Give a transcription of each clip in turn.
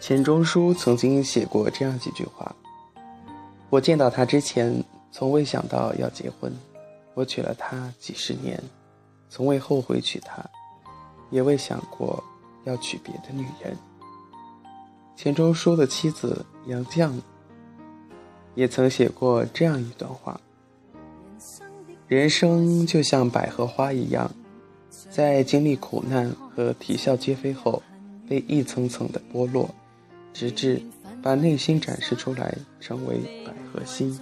钱钟书曾经写过这样几句话：我见到他之前，从未想到要结婚；我娶了她几十年，从未后悔娶她，也未想过要娶别的女人。钱钟书的妻子杨绛也曾写过这样一段话：人生就像百合花一样，在经历苦难和啼笑皆非后，被一层层的剥落。直至把内心展示出来，成为百合心。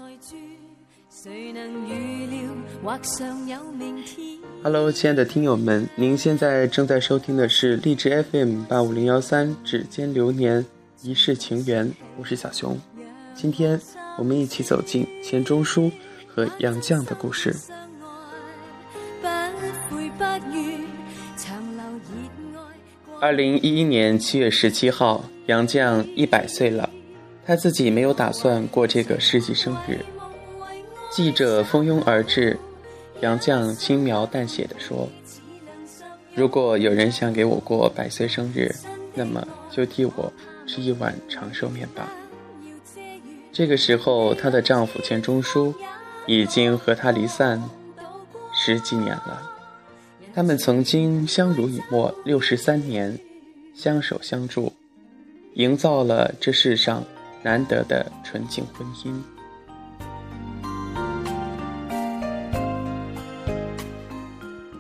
Hello，亲爱的听友们，您现在正在收听的是励志 FM 八五零幺三《指尖流年》，一世情缘，我是小熊。今天我们一起走进钱钟书和杨绛的故事。二零一一年七月十七号。杨绛一百岁了，她自己没有打算过这个世纪生日。记者蜂拥而至，杨绛轻描淡写的说：“如果有人想给我过百岁生日，那么就替我吃一碗长寿面吧。”这个时候，她的丈夫钱钟书已经和她离散十几年了。他们曾经相濡以沫六十三年，相守相助。营造了这世上难得的纯净婚姻。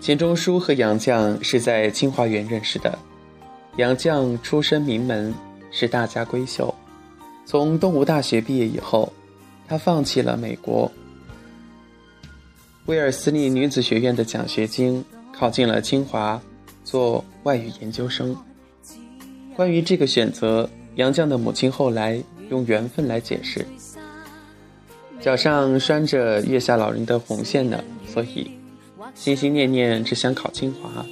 钱钟书和杨绛是在清华园认识的。杨绛出身名门，是大家闺秀。从东吴大学毕业以后，她放弃了美国威尔斯利女子学院的奖学金，考进了清华，做外语研究生。关于这个选择，杨绛的母亲后来用缘分来解释：脚上拴着月下老人的红线呢，所以心心念念只想考清华。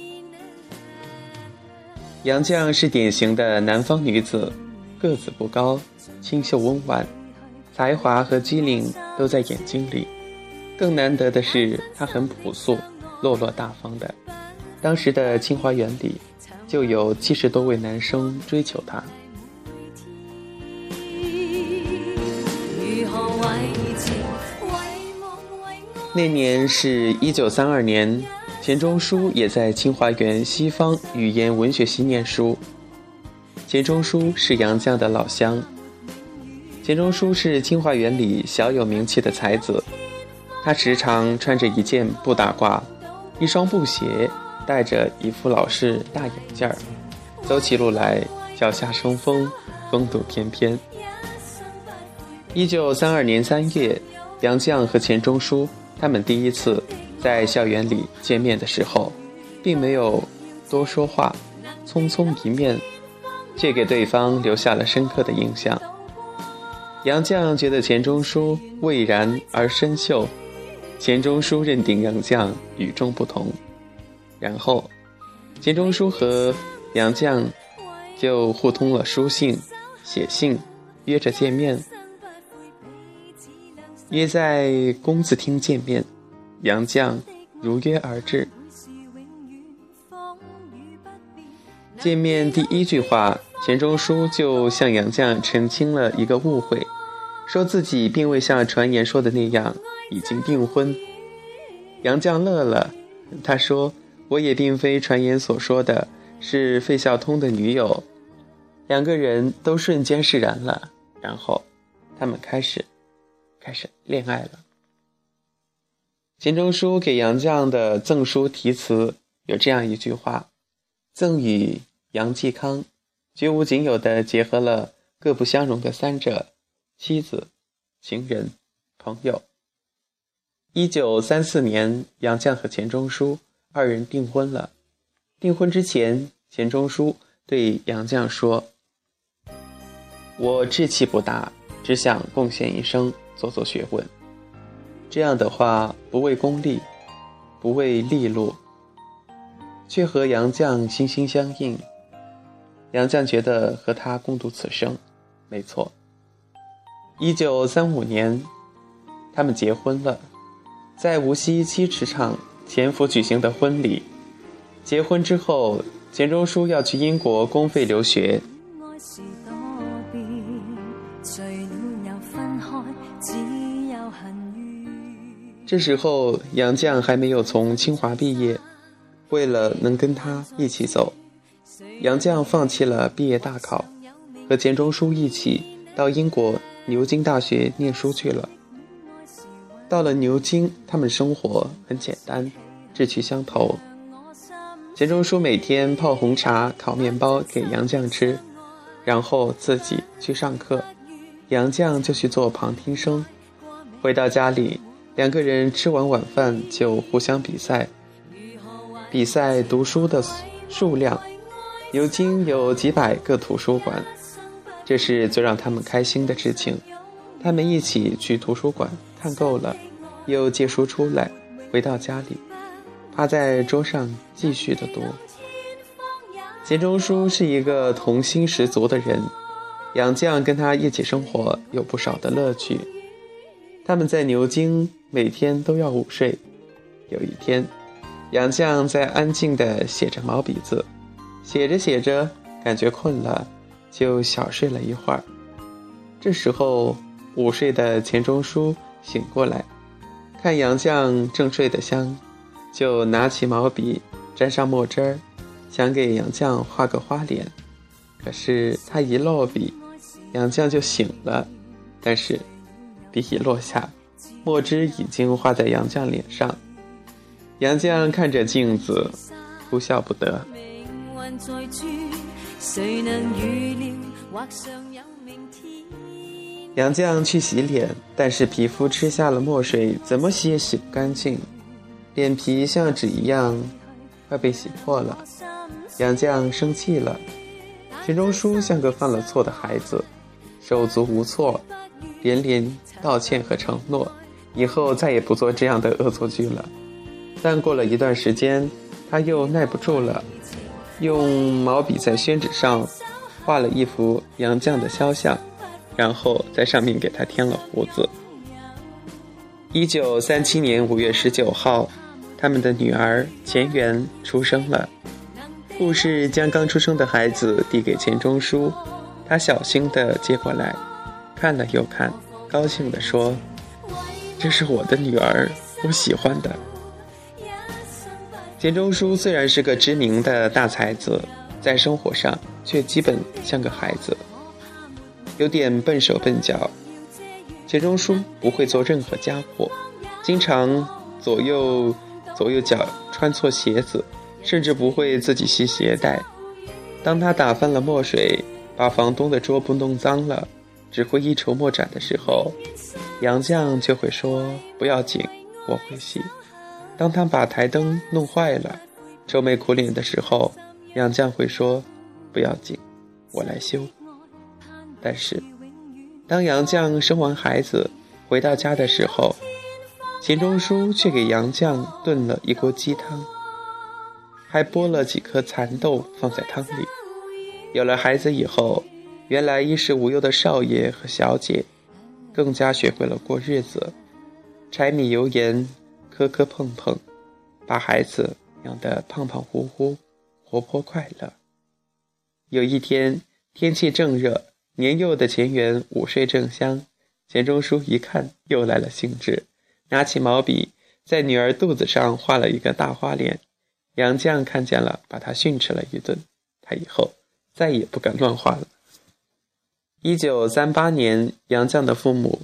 杨绛是典型的南方女子，个子不高，清秀温婉，才华和机灵都在眼睛里。更难得的是，她很朴素，落落大方的。当时的清华园里。就有七十多位男生追求她。那年是一九三二年，钱钟书也在清华园西方语言文学系念书。钱钟书是杨绛的老乡。钱钟书是清华园里小有名气的才子，他时常穿着一件布大褂，一双布鞋。戴着一副老式大眼镜儿，走起路来脚下生风，风度翩翩。一九三二年三月，杨绛和钱钟书他们第一次在校园里见面的时候，并没有多说话，匆匆一面，却给对方留下了深刻的印象。杨绛觉得钱钟书蔚然而深秀，钱钟书认定杨绛与众不同。然后，钱钟书和杨绛就互通了书信，写信，约着见面，约在公子厅见面。杨绛如约而至。见面第一句话，钱钟书就向杨绛澄清了一个误会，说自己并未像传言说的那样已经订婚。杨绛乐了，他说。我也并非传言所说的是费孝通的女友，两个人都瞬间释然了，然后他们开始开始恋爱了。钱钟书给杨绛的赠书题词有这样一句话：“赠与杨继康，绝无仅有的结合了各不相容的三者：妻子、情人、朋友。”一九三四年，杨绛和钱钟书。二人订婚了。订婚之前，钱钟书对杨绛说：“我志气不大，只想贡献一生，做做学问。这样的话，不为功利，不为利禄，却和杨绛心心相印。杨绛觉得和他共度此生，没错。一九三五年，他们结婚了，在无锡七尺厂。”前夫举行的婚礼。结婚之后钱钟书要去英国公费留学。这时候杨绛还没有从清华毕业为了能跟他一起走杨绛放弃了毕业大考和钱钟书一起到英国牛津大学念书去了。到了牛津，他们生活很简单，志趣相投。钱钟书每天泡红茶、烤面包给杨绛吃，然后自己去上课，杨绛就去做旁听生。回到家里，两个人吃完晚饭就互相比赛，比赛读书的数量。牛津有几百个图书馆，这是最让他们开心的事情。他们一起去图书馆。看够了，又借书出来，回到家里，趴在桌上继续的读。钱钟书是一个童心十足的人，杨绛跟他一起生活有不少的乐趣。他们在牛津每天都要午睡。有一天，杨绛在安静的写着毛笔字，写着写着感觉困了，就小睡了一会儿。这时候，午睡的钱钟书。醒过来，看杨绛正睡得香，就拿起毛笔，沾上墨汁儿，想给杨绛画个花脸。可是他一落笔，杨绛就醒了，但是笔一落下，墨汁已经画在杨绛脸上。杨绛看着镜子，哭笑不得。杨绛去洗脸，但是皮肤吃下了墨水，怎么洗也洗不干净，脸皮像纸一样，快被洗破了。杨绛生气了，钱钟书像个犯了错的孩子，手足无措，连连道歉和承诺，以后再也不做这样的恶作剧了。但过了一段时间，他又耐不住了，用毛笔在宣纸上画了一幅杨绛的肖像。然后在上面给他添了胡子。一九三七年五月十九号，他们的女儿钱媛出生了。护士将刚出生的孩子递给钱钟书，他小心地接过来，看了又看，高兴地说：“这是我的女儿，我喜欢的。”钱钟书虽然是个知名的大才子，在生活上却基本像个孩子。有点笨手笨脚，钱钟书不会做任何家务，经常左右左右脚穿错鞋子，甚至不会自己系鞋带。当他打翻了墨水，把房东的桌布弄脏了，只会一筹莫展的时候，杨绛就会说：“不要紧，我会洗。”当他把台灯弄坏了，愁眉苦脸的时候，杨绛会说：“不要紧，我来修。”但是，当杨绛生完孩子回到家的时候，钱钟书却给杨绛炖了一锅鸡汤，还剥了几颗蚕豆放在汤里。有了孩子以后，原来衣食无忧的少爷和小姐，更加学会了过日子，柴米油盐磕磕碰碰，把孩子养得胖胖乎乎，活泼快乐。有一天天气正热。年幼的钱媛午睡正香，钱钟书一看又来了兴致，拿起毛笔在女儿肚子上画了一个大花脸。杨绛看见了，把他训斥了一顿，他以后再也不敢乱画了。一九三八年，杨绛的父母。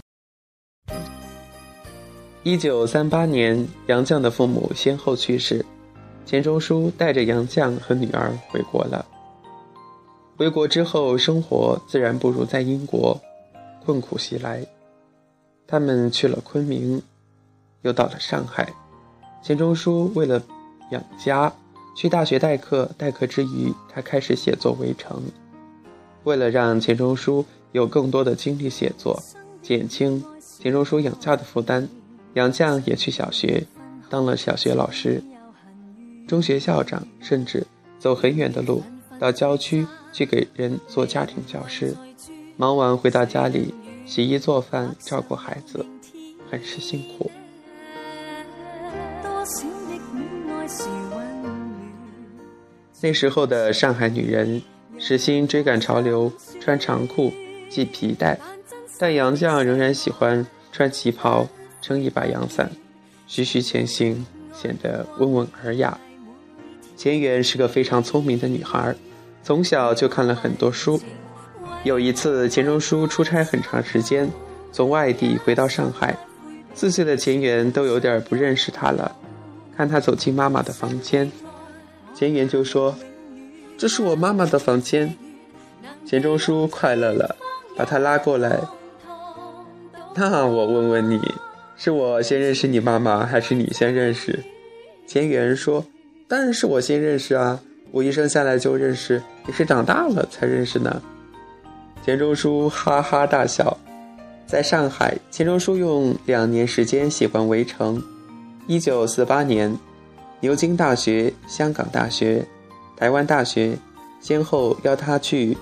一九三八年，杨绛的父母先后去世，钱钟书带着杨绛和女儿回国了。回国之后，生活自然不如在英国，困苦袭来。他们去了昆明，又到了上海。钱钟书为了养家，去大学代课，代课之余，他开始写作《围城》。为了让钱钟书有更多的精力写作，减轻钱钟书养家的负担，杨绛也去小学当了小学老师、中学校长，甚至走很远的路到郊区。去给人做家庭教师，忙完回到家里洗衣做饭照顾孩子，很是辛苦。那时候的上海女人，时兴追赶潮流，穿长裤系皮带，但杨绛仍然喜欢穿旗袍撑一把阳伞。徐徐前行，显得温文尔雅。钱媛是个非常聪明的女孩，从小就看了很多书。有一次，钱钟书出差很长时间，从外地回到上海，四岁的钱媛都有点不认识他了。看他走进妈妈的房间，钱媛就说：“这是我妈妈的房间。”钱钟书快乐了，把他拉过来。那我问问你。是我先认识你妈妈，还是你先认识？钱媛说：“当然是我先认识啊！我一生下来就认识，也是长大了才认识呢。”钱钟书哈哈大笑。在上海，钱钟书用两年时间写完《围城》。一九四八年，牛津大学、香港大学、台湾大学先后邀他去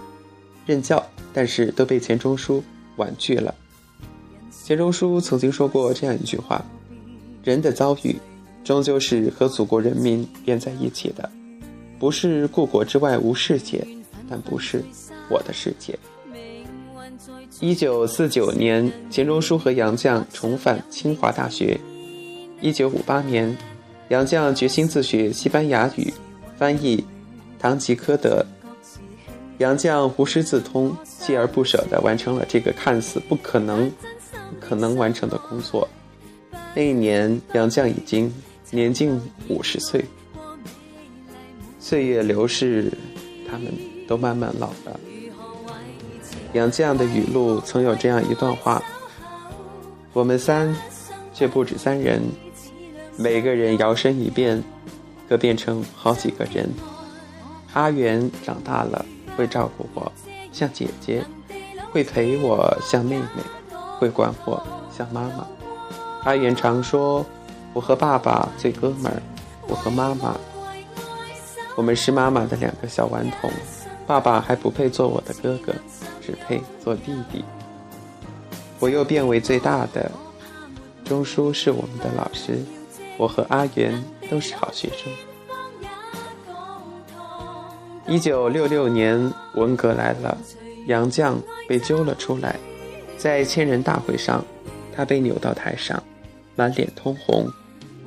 任教，但是都被钱钟书婉拒了。钱钟书曾经说过这样一句话：“人的遭遇，终究是和祖国人民连在一起的，不是故国之外无世界，但不是我的世界。”一九四九年，钱钟书和杨绛重返清华大学。一九五八年，杨绛决心自学西班牙语，翻译《堂吉诃德》。杨绛无师自通，锲而不舍地完成了这个看似不可能。可能完成的工作。那一年，杨绛已经年近五十岁。岁月流逝，他们都慢慢老了。杨绛的语录曾有这样一段话：“我们三，却不止三人，每个人摇身一变，可变成好几个人。阿元长大了，会照顾我，像姐姐；会陪我，像妹妹。”会管我像妈妈。阿元常说：“我和爸爸最哥们儿，我和妈妈，我们是妈妈的两个小顽童。爸爸还不配做我的哥哥，只配做弟弟。我又变为最大的。钟书是我们的老师，我和阿元都是好学生。”一九六六年，文革来了，杨绛被揪了出来。在千人大会上，他被扭到台上，满脸通红，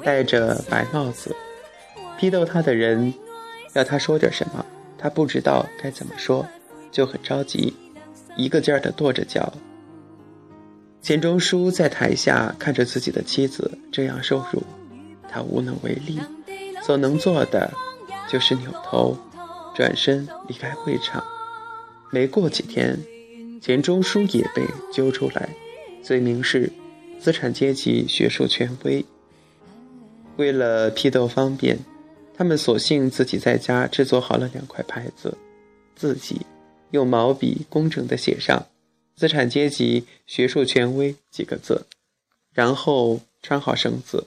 戴着白帽子。批斗他的人要他说点什么，他不知道该怎么说，就很着急，一个劲儿地跺着脚。钱钟书在台下看着自己的妻子这样受辱，他无能为力，所能做的就是扭头，转身离开会场。没过几天。钱钟书也被揪出来，罪名是资产阶级学术权威。为了批斗方便，他们索性自己在家制作好了两块牌子，自己用毛笔工整地写上“资产阶级学术权威”几个字，然后穿好绳子。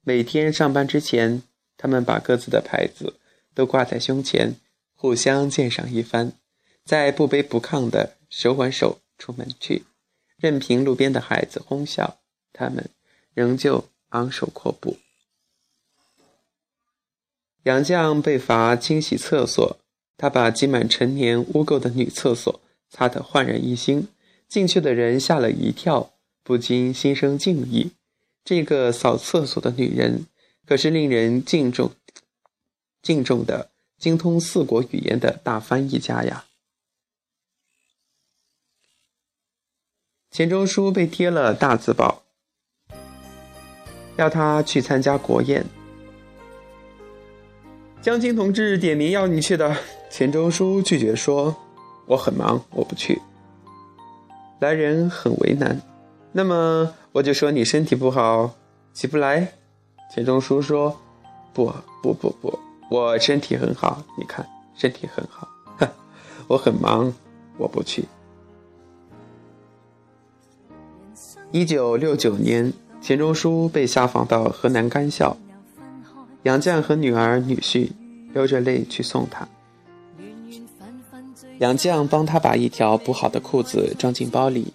每天上班之前，他们把各自的牌子都挂在胸前，互相鉴赏一番，再不卑不亢的。手挽手出门去，任凭路边的孩子哄笑，他们仍旧昂首阔步。杨绛被罚清洗厕所，他把积满陈年污垢的女厕所擦得焕然一新，进去的人吓了一跳，不禁心生敬意。这个扫厕所的女人，可是令人敬重、敬重的精通四国语言的大翻译家呀！钱钟书被贴了大字报，要他去参加国宴。江青同志点名要你去的，钱钟书拒绝说：“我很忙，我不去。”来人很为难，那么我就说你身体不好，起不来。钱钟书说：“不不不不，我身体很好，你看身体很好。我很忙，我不去。”一九六九年，钱钟书被下放到河南干校，杨绛和女儿女婿流着泪去送他。杨绛帮他把一条补好的裤子装进包里，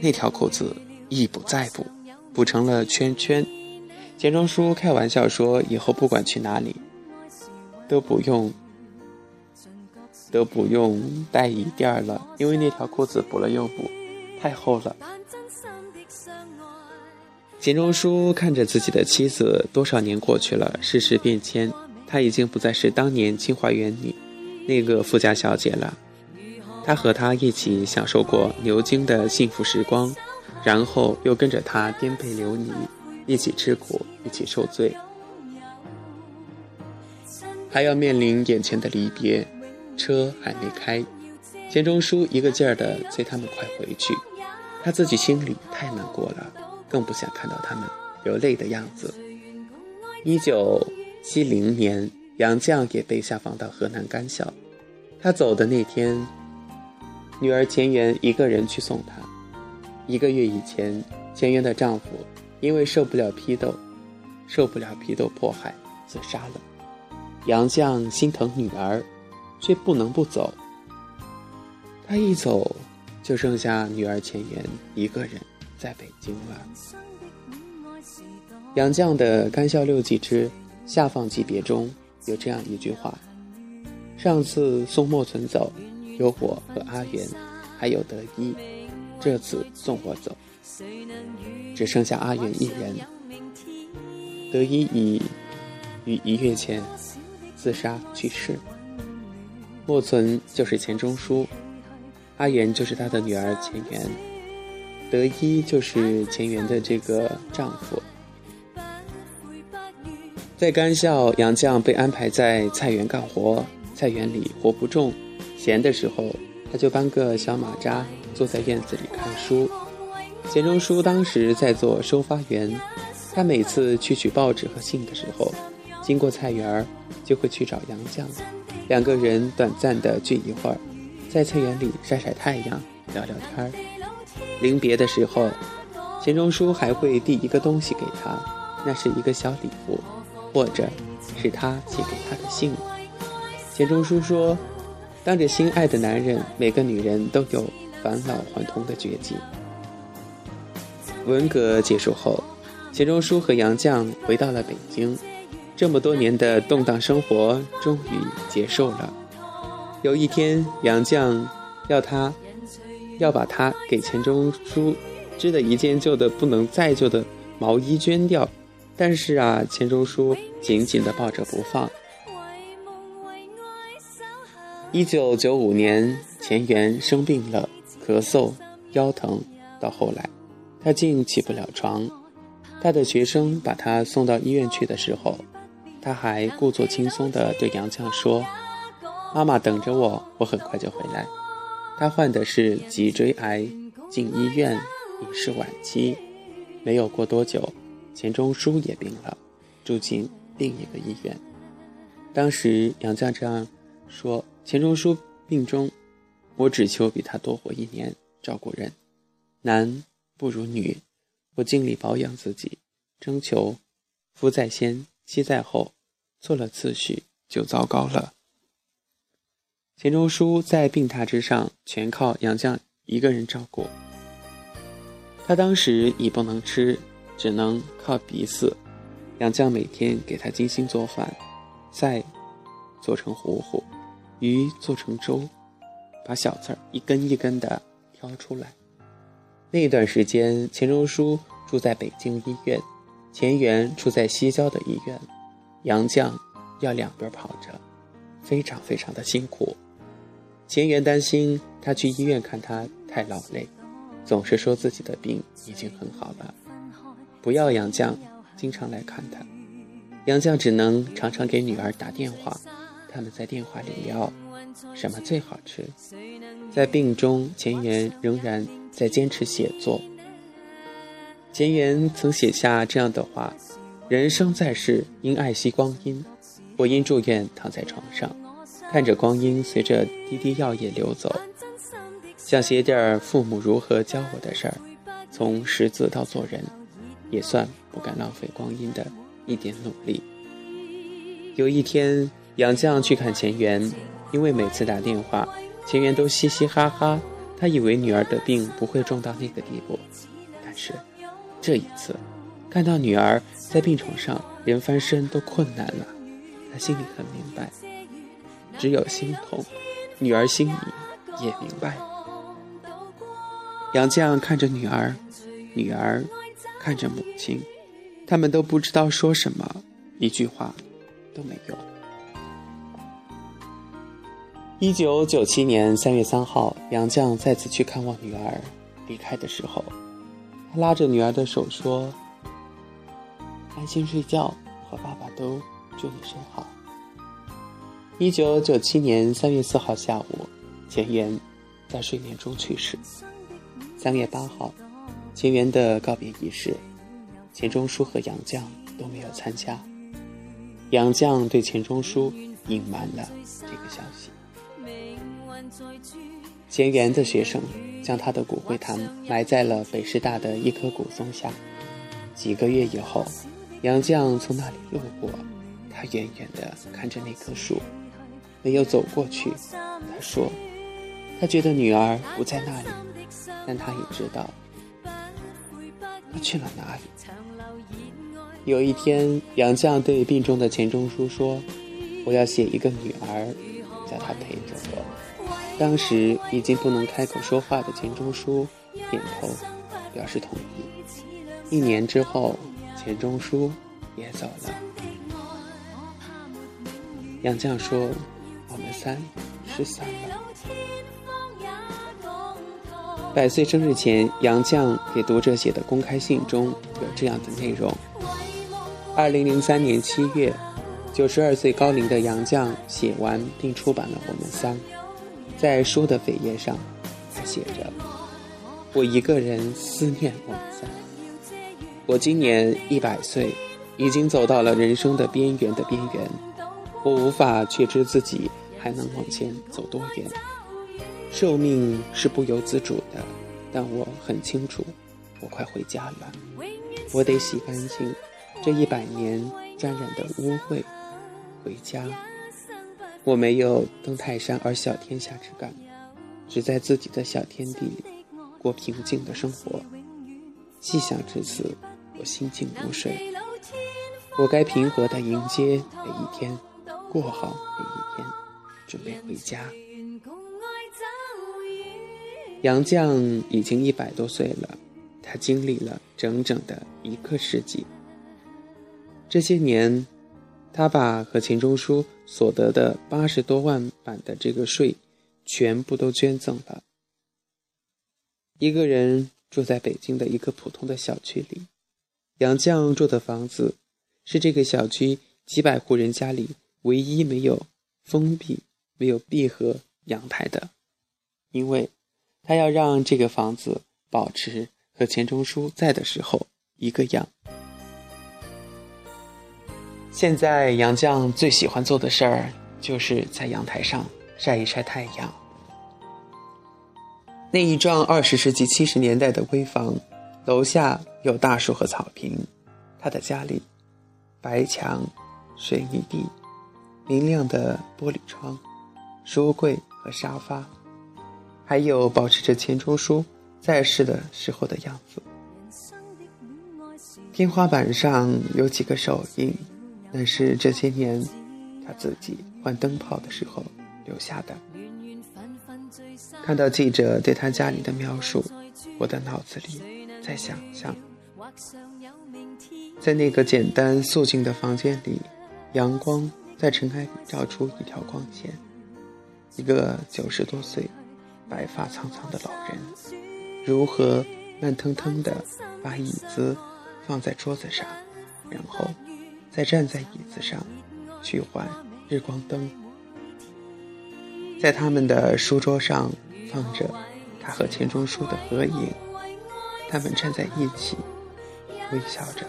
那条裤子一补再补，补成了圈圈。钱钟书开玩笑说：“以后不管去哪里，都不用都不用带椅垫了，因为那条裤子补了又补，太厚了。”钱钟书看着自己的妻子，多少年过去了，世事变迁，她已经不再是当年清华园里那个富家小姐了。他和她一起享受过牛津的幸福时光，然后又跟着她颠沛流离，一起吃苦，一起受罪，还要面临眼前的离别。车还没开，钱钟书一个劲儿的催他们快回去，他自己心里太难过了。更不想看到他们流泪的样子。一九七零年，杨绛也被下放到河南干校。他走的那天，女儿钱媛一个人去送他。一个月以前，钱媛的丈夫因为受不了批斗，受不了批斗迫害，自杀了。杨绛心疼女儿，却不能不走。他一走，就剩下女儿钱媛一个人。在北京了。杨绛的《干校六记之下放级别》中有这样一句话：“上次送莫存走，有我和阿元，还有德一；这次送我走，只剩下阿元一人。德一已于一月前自杀去世。莫存就是钱钟书，阿元就是他的女儿钱媛。”德一就是钱媛的这个丈夫，在干校，杨绛被安排在菜园干活。菜园里活不重，闲的时候他就搬个小马扎，坐在院子里看书。钱钟书当时在做收发员，他每次去取报纸和信的时候，经过菜园，就会去找杨绛，两个人短暂的聚一会儿，在菜园里晒晒太阳，聊聊天儿。临别的时候，钱钟书还会递一个东西给他，那是一个小礼物，或者是他寄给他的信。钱钟书说：“当着心爱的男人，每个女人都有返老还童的绝技。”文革结束后，钱钟书和杨绛回到了北京，这么多年的动荡生活终于结束了。有一天，杨绛要他。要把他给钱钟书织的一件旧的不能再旧的毛衣捐掉，但是啊，钱钟书紧紧地抱着不放。一九九五年，钱媛生病了，咳嗽、腰疼，到后来，他竟起不了床。他的学生把他送到医院去的时候，他还故作轻松地对杨绛说：“妈妈等着我，我很快就回来。”他患的是脊椎癌，进医院已是晚期。没有过多久，钱钟书也病了，住进另一个医院。当时杨绛这样说：“钱钟书病中，我只求比他多活一年，照顾人。男不如女，我尽力保养自己，征求夫在先，妻在后，错了次序就糟糕了。”钱钟书在病榻之上，全靠杨绛一个人照顾。他当时已不能吃，只能靠鼻饲。杨绛每天给他精心做饭，菜做成糊糊，鱼做成粥，把小刺儿一根一根的挑出来。那段时间，钱钟书住在北京医院，钱媛住在西郊的医院，杨绛要两边跑着，非常非常的辛苦。钱媛担心他去医院看他太劳累，总是说自己的病已经很好了，不要杨绛经常来看他。杨绛只能常常给女儿打电话，他们在电话里聊什么最好吃。在病中，钱媛仍然在坚持写作。钱媛曾写下这样的话：“人生在世，应爱惜光阴。我因住院躺在床上。”看着光阴随着滴滴药液流走，想写点父母如何教我的事儿，从识字到做人，也算不敢浪费光阴的一点努力。有一天，杨绛去看钱媛，因为每次打电话，钱媛都嘻嘻哈哈，他以为女儿的病不会重到那个地步，但是这一次，看到女儿在病床上连翻身都困难了，他心里很明白。只有心痛，女儿心里也明白。杨绛看着女儿，女儿看着母亲，他们都不知道说什么，一句话都没有。一九九七年三月三号，杨绛再次去看望女儿，离开的时候，他拉着女儿的手说：“安心睡觉，和爸爸都祝你睡好。”一九九七年三月四号下午，钱媛在睡眠中去世。三月八号，钱媛的告别仪式，钱钟书和杨绛都没有参加。杨绛对钱钟书隐瞒了这个消息。钱媛的学生将他的骨灰坛埋在了北师大的一棵古松下。几个月以后，杨绛从那里路过，他远远地看着那棵树，没有走过去。他说：“他觉得女儿不在那里，但他也知道她去了哪里。”有一天，杨绛对病中的钱钟书说：“我要写一个女儿，叫她陪着我。”当时已经不能开口说话的钱钟书点头表示同意。一年之后，钱钟书也走了。杨绛说：“我们三失散了。”百岁生日前，杨绛给读者写的公开信中有这样的内容：二零零三年七月，九十二岁高龄的杨绛写完并出版了《我们三》。在书的扉页上，他写着：“我一个人思念我们三。我今年一百岁，已经走到了人生的边缘的边缘。我无法确知自己还能往前走多远。寿命是不由自主的，但我很清楚，我快回家了。我得洗干净这一百年沾染的污秽，回家。”我没有登泰山而小天下之感，只在自己的小天地里过平静的生活。细想至此，我心静如水。我该平和地迎接每一天，过好每一，准备回家。杨绛已经一百多岁了，他经历了整整的一个世纪。这些年。他把和钱钟书所得的八十多万版的这个税，全部都捐赠了。一个人住在北京的一个普通的小区里，杨绛住的房子是这个小区几百户人家里唯一没有封闭、没有闭合阳台的，因为他要让这个房子保持和钱钟书在的时候一个样。现在杨绛最喜欢做的事儿，就是在阳台上晒一晒太阳。那一幢二十世纪七十年代的危房，楼下有大树和草坪。他的家里，白墙、水泥地、明亮的玻璃窗、书柜和沙发，还有保持着钱钟书在世的时候的样子。天花板上有几个手印。那是这些年他自己换灯泡的时候留下的。看到记者对他家里的描述，我的脑子里在想象，在那个简单素净的房间里，阳光在尘埃里照出一条光线，一个九十多岁、白发苍苍的老人，如何慢腾腾地把椅子放在桌子上，然后。再站在椅子上，去换日光灯。在他们的书桌上放着他和钱钟书的合影，他们站在一起，微笑着。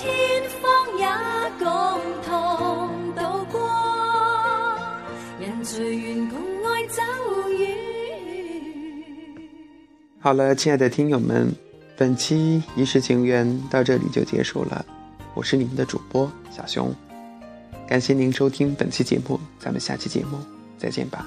天方也共好了，亲爱的听友们，本期《一世情缘》到这里就结束了。我是你们的主播小熊，感谢您收听本期节目，咱们下期节目再见吧。